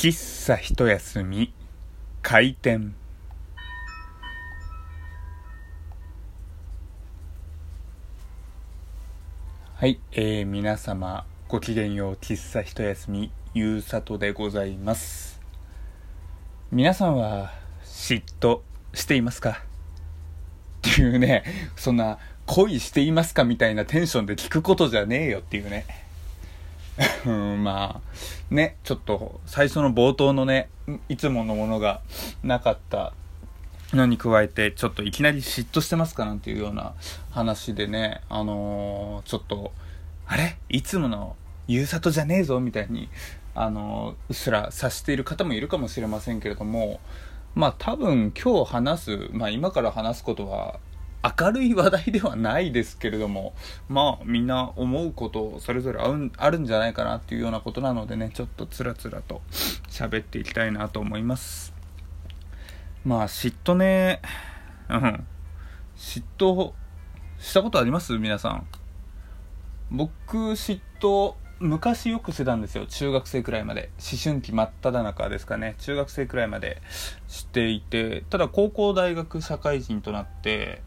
喫茶一休み開店。はい、えー、皆様ごきげんよう喫茶一休みゆうさとでございます。皆さんは嫉妬していますか？っていうねそんな恋していますかみたいなテンションで聞くことじゃねえよっていうね。うんまあねちょっと最初の冒頭のねいつものものがなかったのに加えてちょっといきなり嫉妬してますかなんていうような話でねあのー、ちょっとあれ？いつものゆうさとじゃねえぞみたいにあのー、うっすら察している方もいるかもしれませんけれどもまあ多分今日話す、まあ、今から話すことは明るい話題ではないですけれどもまあみんな思うことそれぞれあるんじゃないかなっていうようなことなのでねちょっとつらつらと喋っていきたいなと思います。まあ嫉妬ねうん。嫉妬したことあります？皆さん。僕嫉妬昔よくしてたんですよ。中学生くらいまで。思春期真っ只中ですかね。中学生くらいまでしていてただ高校大学社会人となって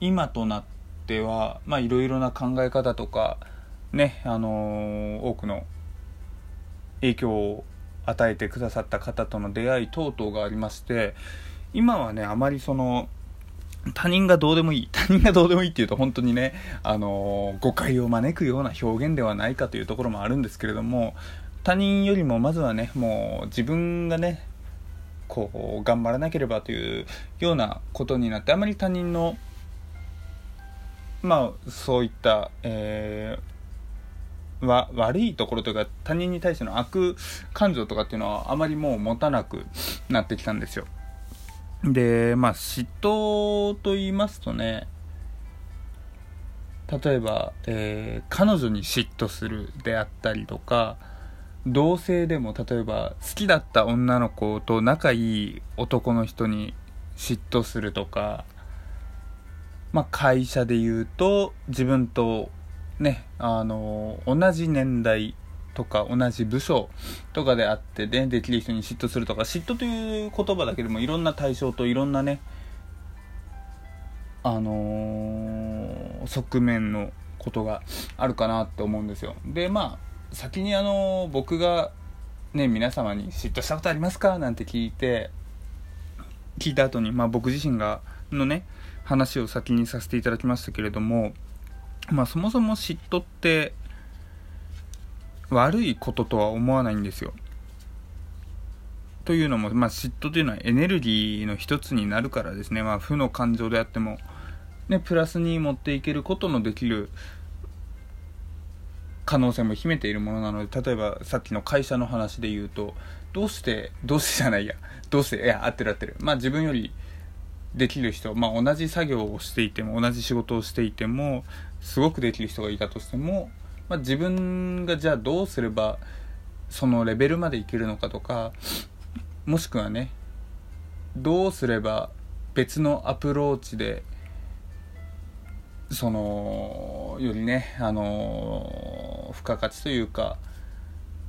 今となってはまあいろいろな考え方とかねあのー、多くの影響を与えてくださった方との出会い等々がありまして今はねあまりその他人がどうでもいい他人がどうでもいいっていうと本当にね、あのー、誤解を招くような表現ではないかというところもあるんですけれども他人よりもまずはねもう自分がねこう頑張らなければというようなことになってあまり他人のまあそういった、えー、わ悪いところというか他人に対しての悪感情とかっていうのはあまりもう持たなくなってきたんですよ。でまあ嫉妬と言いますとね例えば、えー、彼女に嫉妬するであったりとか同性でも例えば好きだった女の子と仲いい男の人に嫉妬するとかまあ、会社で言うと自分とねあの同じ年代とか同じ部署とかであってねできる人に嫉妬するとか嫉妬という言葉だけでもいろんな対象といろんなねあのー、側面のことがあるかなって思うんですよ。でまあ先にあの、僕がね皆様に嫉妬したことありますか？なんて聞いて聞いた後にまあ僕自身がのね話を先にさせていただきましたけれども、まあ、そもそも嫉妬って悪いこととは思わないんですよ。というのも、まあ、嫉妬というのはエネルギーの一つになるからですね、まあ、負の感情であっても、ね、プラスに持っていけることのできる可能性も秘めているものなので例えばさっきの会社の話で言うとどうしてどうしてじゃないや。どうしていや合ってる合ってる。まあ自分よりできる人、まあ、同じ作業をしていても同じ仕事をしていてもすごくできる人がいたとしても、まあ、自分がじゃあどうすればそのレベルまでいけるのかとかもしくはねどうすれば別のアプローチでそのよりねあの付加価値というか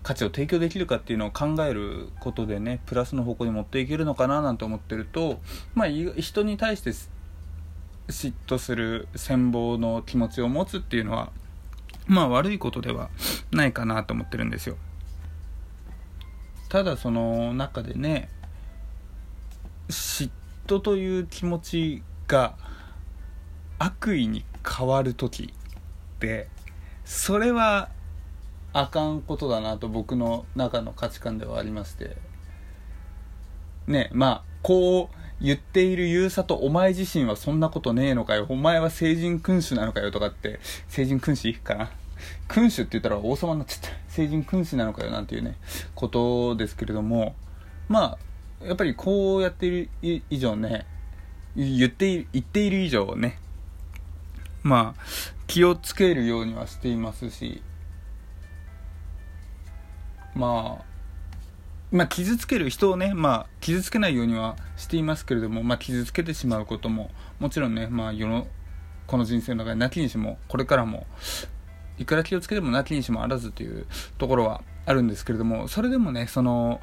価値を提供できるかっていうのを考えることでねプラスの方向に持っていけるのかななんて思ってるとまあ人に対して嫉妬する羨望の気持ちを持つっていうのはまあ悪いことではないかなと思ってるんですよ。ただその中でね嫉妬という気持ちが悪意に変わる時ってそれはあかんことだなと僕の中の価値観ではありまして。ねまあこう言っている優佐とお前自身はそんなことねえのかよ。お前は聖人君主なのかよとかって聖人君主かな。君主って言ったら王様になっちゃった。聖人君主なのかよなんていうねことですけれども。まあやっぱりこうやっている以上ね言っている言っている以上ね。まあ気をつけるようにはしていますし。まあまあ、傷つける人をね、まあ、傷つけないようにはしていますけれども、まあ、傷つけてしまうことももちろんね、まあ、世のこの人生の中でなきにしもこれからもいくら気をつけてもなきにしもあらずというところはあるんですけれどもそれでもねその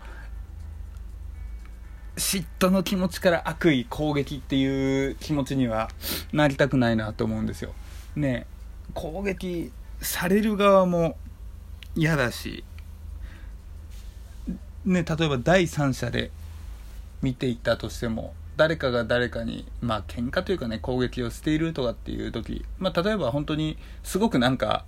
嫉妬の気持ちから悪意攻撃っていう気持ちにはなりたくないなと思うんですよ。ね攻撃される側も嫌だし、ね、例えば第三者で見ていたとしても誰かが誰かにまあ喧嘩というかね攻撃をしているとかっていう時、まあ、例えば本当にすごくなんか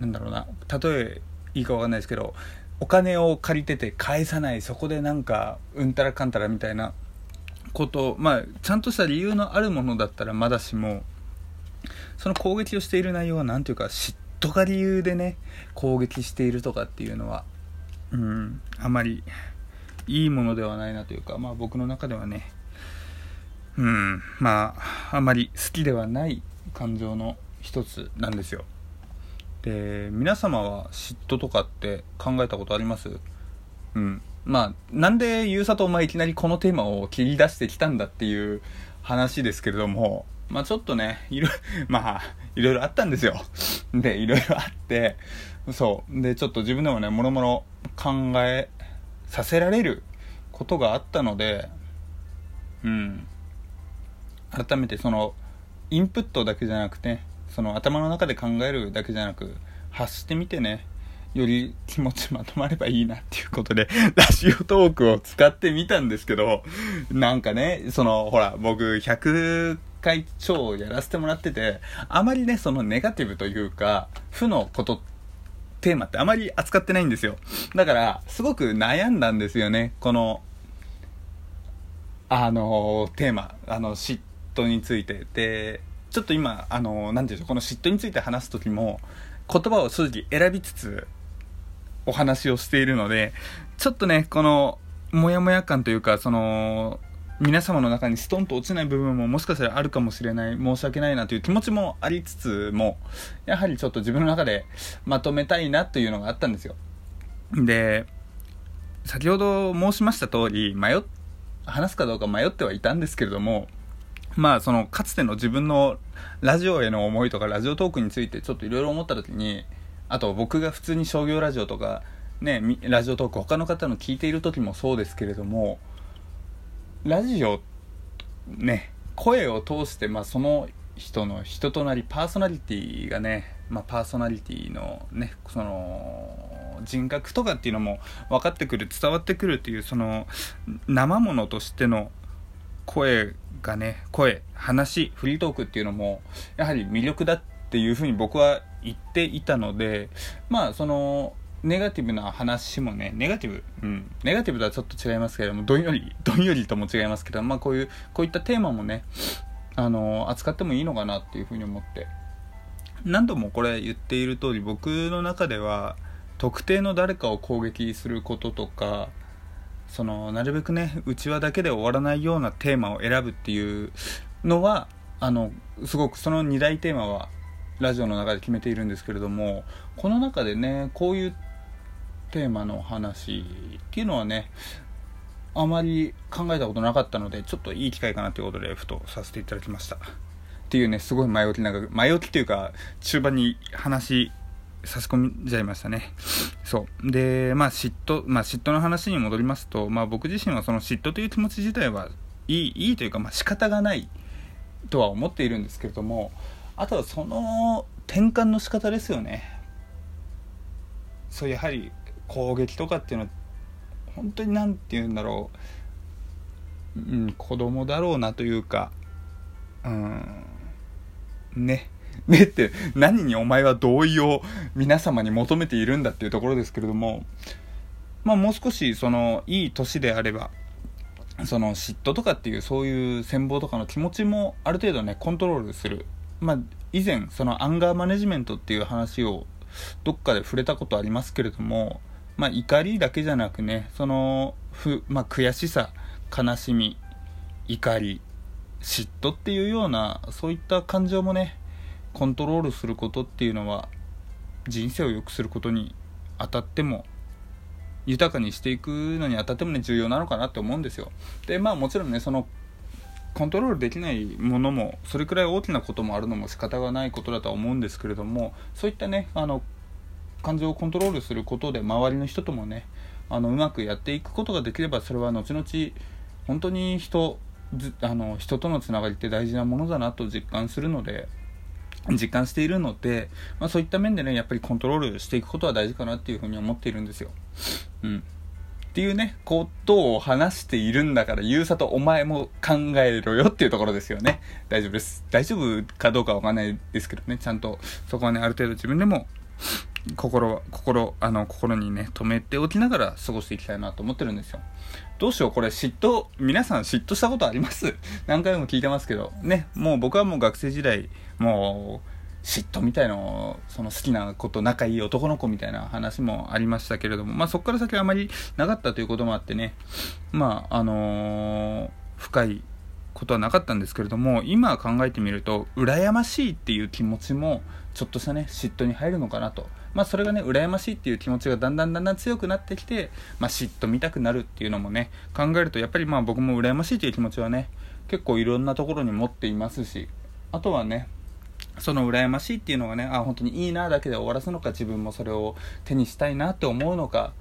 なんだろうな例えいいか分かんないですけどお金を借りてて返さないそこでなんかうんたらかんたらみたいなことまあちゃんとした理由のあるものだったらまだしもその攻撃をしている内容は何ていうか嫉妬が理由でね攻撃しているとかっていうのはうん。あまりいいものではないなというかまあ僕の中ではねうん。まああまり好きではない感情の一つなんですよ。で皆様は嫉妬とかって考えたことあります？うん。まあなんでゆうさとお前いきなりこのテーマを切り出してきたんだっていう話ですけれどもまあちょっとねいろ まあいろいろあったんですよ。でいろいろあってそう。でちょっと自分でもねもろもろ考えさせられることがあったのでうん。改めてそのインプットだけじゃなくてその頭の中で考えるだけじゃなく発してみてねより気持ちまとまればいいなっていうことで ラジオトークを使ってみたんですけどなんかねそのほら僕100回超やらせてもらっててあまりねそのネガティブというか負のことテーマってあまり扱ってないんですよ。だからすごく悩んだんですよね。このあのテーマあの嫉妬について。でちょっと今あの何て言うんでしょうこの嫉妬について話す時も言葉を正直選びつつお話をしているのでちょっとねこのモヤモヤ感というかその皆様の中にストンと落ちない部分ももしかしたらあるかもしれない。申し訳ないなという気持ちもありつつもやはりちょっと自分の中でまとめたいなというのがあったんですよ。で先ほど申しました通り迷話すかどうか迷ってはいたんですけれどもまあそのかつての自分のラジオへの思いとかラジオトークについてちょっといろいろ思った時にあと僕が普通に商業ラジオとかねラジオトーク他の方の聞いている時もそうですけれどもラジオね声を通して、まあ、その人の人となりパーソナリティがね、まあ、パーソナリティのねその人格とかっていうのも分かってくる伝わってくるっていうその生ものとしての声がね声話フリートークっていうのもやはり魅力だっていうふうに僕は言っていたのでまあそのネガティブな話もね、ネガティブ、うん、ネガティブとはちょっと違いますけれども、どんより、どんよりとも違いますけど、まあこういう、こういったテーマもね、あの、扱ってもいいのかなっていうふうに思って。何度もこれ言っている通り、僕の中では、特定の誰かを攻撃することとか、その、なるべくね、内輪だけで終わらないようなテーマを選ぶっていうのは、あの、すごくその2大テーマは、ラジオの中で決めているんですけれども、この中でね、こういうテーマの話っていうのはねあまり考えたことなかったのでちょっといい機会かなということでふとさせていただきました。っていうねすごい前置きなんか前置きというか中盤に話差し込んじゃいましたね。そう。でまあ嫉妬まあ嫉妬の話に戻りますとまあ僕自身はその嫉妬という気持ち自体はいいいいというかまあ仕方がないとは思っているんですけれどもあとはその転換の仕方ですよね。そうやはり攻撃とかっていうのは本当に何て言うんだろう、うん、子供だろうなというか。うん。ね。ねって何にお前は同意を皆様に求めているんだっていうところですけれども。まあもう少しそのいい年であればその嫉妬とかっていうそういう戦望とかの気持ちもある程度ねコントロールする。まあ以前そのアンガーマネジメントっていう話をどっかで触れたことありますけれどもまあ、怒りだけじゃなくねそのふ、まあ、悔しさ悲しみ怒り嫉妬っていうようなそういった感情もねコントロールすることっていうのは人生を良くすることにあたっても豊かにしていくのにあたってもね重要なのかなって思うんですよ。でまあもちろんねそのコントロールできないものもそれくらい大きなこともあるのも仕方がないことだとは思うんですけれどもそういったねあの感情をコントロールすることで周りの人ともねあのうまくやっていくことができればそれは後々本当に人あの人とのつながりって大事なものだなと実感するので実感しているので、まあ、そういった面でねやっぱりコントロールしていくことは大事かなっていうふうに思っているんですよ。うんっていうね、ことを話しているんだから、ゆうさとお前も考えろよっていうところですよね。大丈夫です。大丈夫かどうかわかんないですけどね、ちゃんとそこはね、ある程度自分でも心、心、あの、心にね、止めておきながら過ごしていきたいなと思ってるんですよ。どうしよう、これ嫉妬、皆さん嫉妬したことあります？何回も聞いてますけど、ね、もう僕はもう学生時代、もう、嫉妬みたいのその好きな子と仲いい男の子みたいな話もありましたけれども、まあ、そこから先はあまりなかったということもあってね、まあ、あのー、深いことはなかったんですけれども、今考えてみると、羨ましいっていう気持ちも、ちょっとしたね、嫉妬に入るのかなと。まあ、それがね、羨ましいっていう気持ちがだんだんだんだん強くなってきて、まあ、嫉妬見たくなるっていうのもね、考えると、やっぱりまあ僕も羨ましいという気持ちはね、結構いろんなところに持っていますし、あとはね、その羨ましいっていうのがね、あ、本当にいいなだけで終わらすのか、自分もそれを手にしたいなって思うのか、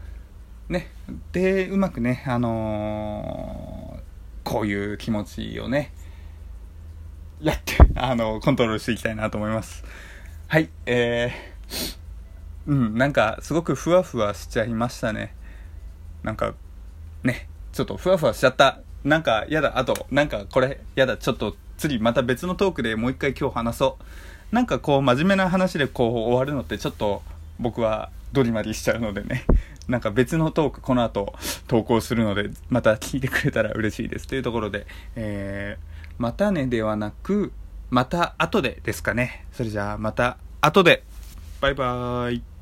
ね。で、うまくね、あのー、こういう気持ちをね、やって、あの、コントロールしていきたいなと思います。はい、えー、うん、なんか、すごくふわふわしちゃいましたね。なんか、ね、ちょっとふわふわしちゃった。なんか、やだ、あと、なんか、これ、やだ、ちょっと、次また別のトークでもう一回今日話そう。なんかこう真面目な話でこう終わるのってちょっと僕はドリマリしちゃうのでね。なんか別のトークこの後投稿するのでまた聞いてくれたら嬉しいです。というところで、えー、またねではなくまた後でですかね。それじゃあまた後で。バイバーイ。